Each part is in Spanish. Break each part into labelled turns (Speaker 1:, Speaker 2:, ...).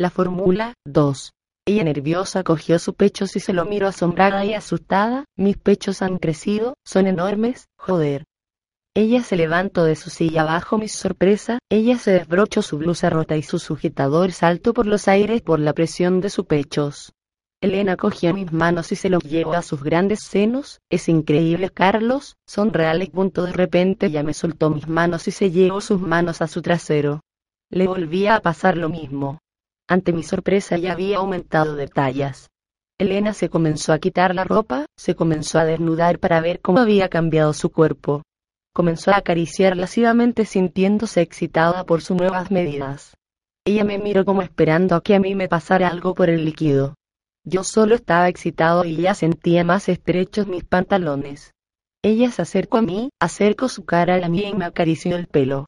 Speaker 1: La fórmula 2. Ella nerviosa cogió su pecho y se lo miró asombrada y asustada. Mis pechos han crecido, son enormes, joder. Ella se levantó de su silla bajo mi sorpresa, ella se desbrochó su blusa rota y su sujetador saltó por los aires por la presión de sus pechos. Elena cogió mis manos y se los llevó a sus grandes senos. Es increíble, Carlos, son reales. Punto de repente ella me soltó mis manos y se llevó sus manos a su trasero. Le volvía a pasar lo mismo. Ante mi sorpresa ya había aumentado de tallas. Elena se comenzó a quitar la ropa, se comenzó a desnudar para ver cómo había cambiado su cuerpo. Comenzó a acariciar lascivamente sintiéndose excitada por sus nuevas medidas. Ella me miró como esperando a que a mí me pasara algo por el líquido. Yo solo estaba excitado y ya sentía más estrechos mis pantalones. Ella se acercó a mí, acercó su cara a la mía y me acarició el pelo.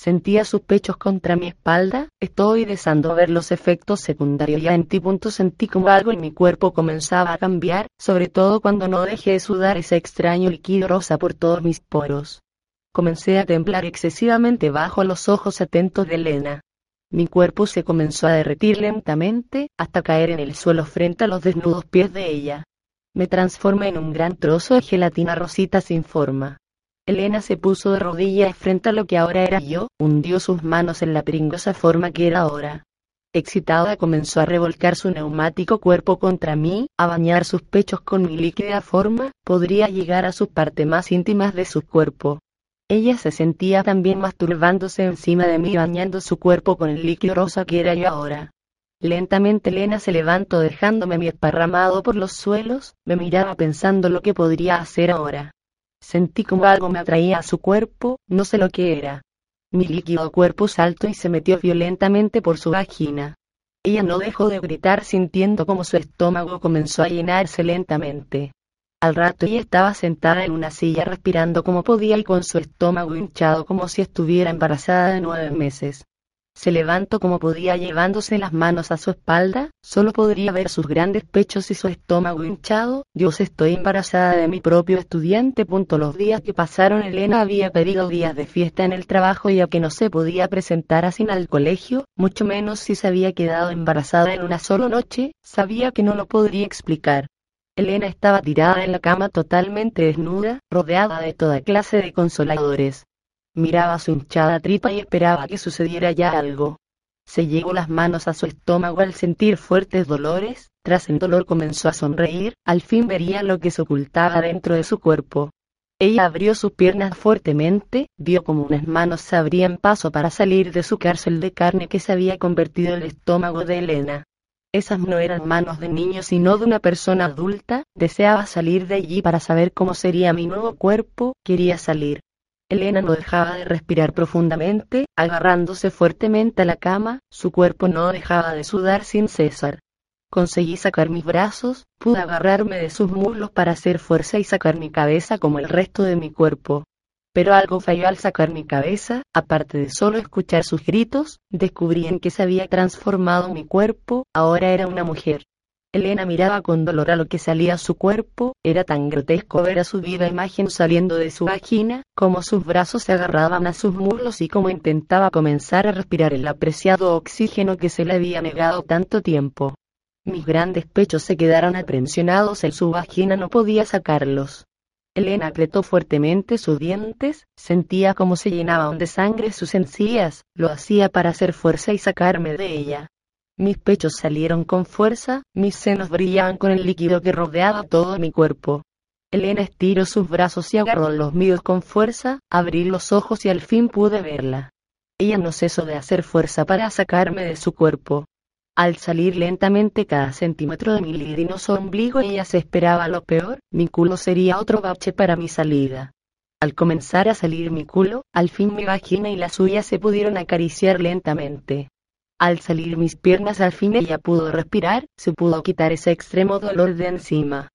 Speaker 1: Sentía sus pechos contra mi espalda, estoy deseando ver los efectos secundarios ya en ti. Punto sentí como algo en mi cuerpo comenzaba a cambiar, sobre todo cuando no dejé de sudar ese extraño líquido rosa por todos mis poros. Comencé a temblar excesivamente bajo los ojos atentos de Elena. Mi cuerpo se comenzó a derretir lentamente, hasta caer en el suelo frente a los desnudos pies de ella. Me transformé en un gran trozo de gelatina rosita sin forma. Elena se puso de rodillas frente a lo que ahora era yo, hundió sus manos en la pringosa forma que era ahora. Excitada comenzó a revolcar su neumático cuerpo contra mí, a bañar sus pechos con mi líquida forma, podría llegar a sus partes más íntimas de su cuerpo. Ella se sentía también masturbándose encima de mí bañando su cuerpo con el líquido rosa que era yo ahora. Lentamente Elena se levantó dejándome mi esparramado por los suelos, me miraba pensando lo que podría hacer ahora. Sentí como algo me atraía a su cuerpo, no sé lo que era. Mi líquido cuerpo saltó y se metió violentamente por su vagina. Ella no dejó de gritar sintiendo como su estómago comenzó a llenarse lentamente. Al rato ella estaba sentada en una silla respirando como podía y con su estómago hinchado como si estuviera embarazada de nueve meses. Se levantó como podía llevándose las manos a su espalda, solo podría ver sus grandes pechos y su estómago hinchado. Dios, estoy embarazada de mi propio estudiante. Punto. Los días que pasaron, Elena había pedido días de fiesta en el trabajo ya que no se podía presentar así al colegio, mucho menos si se había quedado embarazada en una sola noche, sabía que no lo podría explicar. Elena estaba tirada en la cama totalmente desnuda, rodeada de toda clase de consoladores. Miraba su hinchada tripa y esperaba que sucediera ya algo. Se llegó las manos a su estómago al sentir fuertes dolores, tras el dolor comenzó a sonreír, al fin vería lo que se ocultaba dentro de su cuerpo. Ella abrió sus piernas fuertemente, vio como unas manos se abrían paso para salir de su cárcel de carne que se había convertido en el estómago de Elena. Esas no eran manos de niño sino de una persona adulta, deseaba salir de allí para saber cómo sería mi nuevo cuerpo, quería salir. Elena no dejaba de respirar profundamente, agarrándose fuertemente a la cama, su cuerpo no dejaba de sudar sin cesar. Conseguí sacar mis brazos, pude agarrarme de sus muslos para hacer fuerza y sacar mi cabeza como el resto de mi cuerpo. Pero algo falló al sacar mi cabeza, aparte de solo escuchar sus gritos, descubrí en que se había transformado mi cuerpo, ahora era una mujer. Elena miraba con dolor a lo que salía su cuerpo, era tan grotesco ver a su viva imagen saliendo de su vagina, como sus brazos se agarraban a sus muslos y como intentaba comenzar a respirar el apreciado oxígeno que se le había negado tanto tiempo. Mis grandes pechos se quedaron aprensionados en su vagina, no podía sacarlos. Elena apretó fuertemente sus dientes, sentía como se llenaban de sangre sus encías, lo hacía para hacer fuerza y sacarme de ella. Mis pechos salieron con fuerza, mis senos brillaban con el líquido que rodeaba todo mi cuerpo. Elena estiró sus brazos y agarró los míos con fuerza, abrí los ojos y al fin pude verla. Ella no cesó de hacer fuerza para sacarme de su cuerpo. Al salir lentamente cada centímetro de mi libidinoso ombligo ella se esperaba lo peor, mi culo sería otro bache para mi salida. Al comenzar a salir mi culo, al fin mi vagina y la suya se pudieron acariciar lentamente. Al salir mis piernas al fin ella pudo respirar, se pudo quitar ese extremo dolor de encima.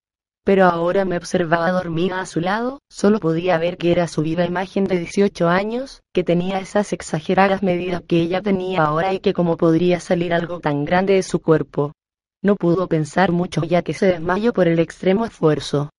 Speaker 1: Pero ahora me observaba dormida a su lado, solo podía ver que era su viva imagen de 18 años, que tenía esas exageradas medidas que ella tenía ahora y que como podría salir algo tan grande de su cuerpo. No pudo pensar mucho ya que se desmayó por el extremo esfuerzo.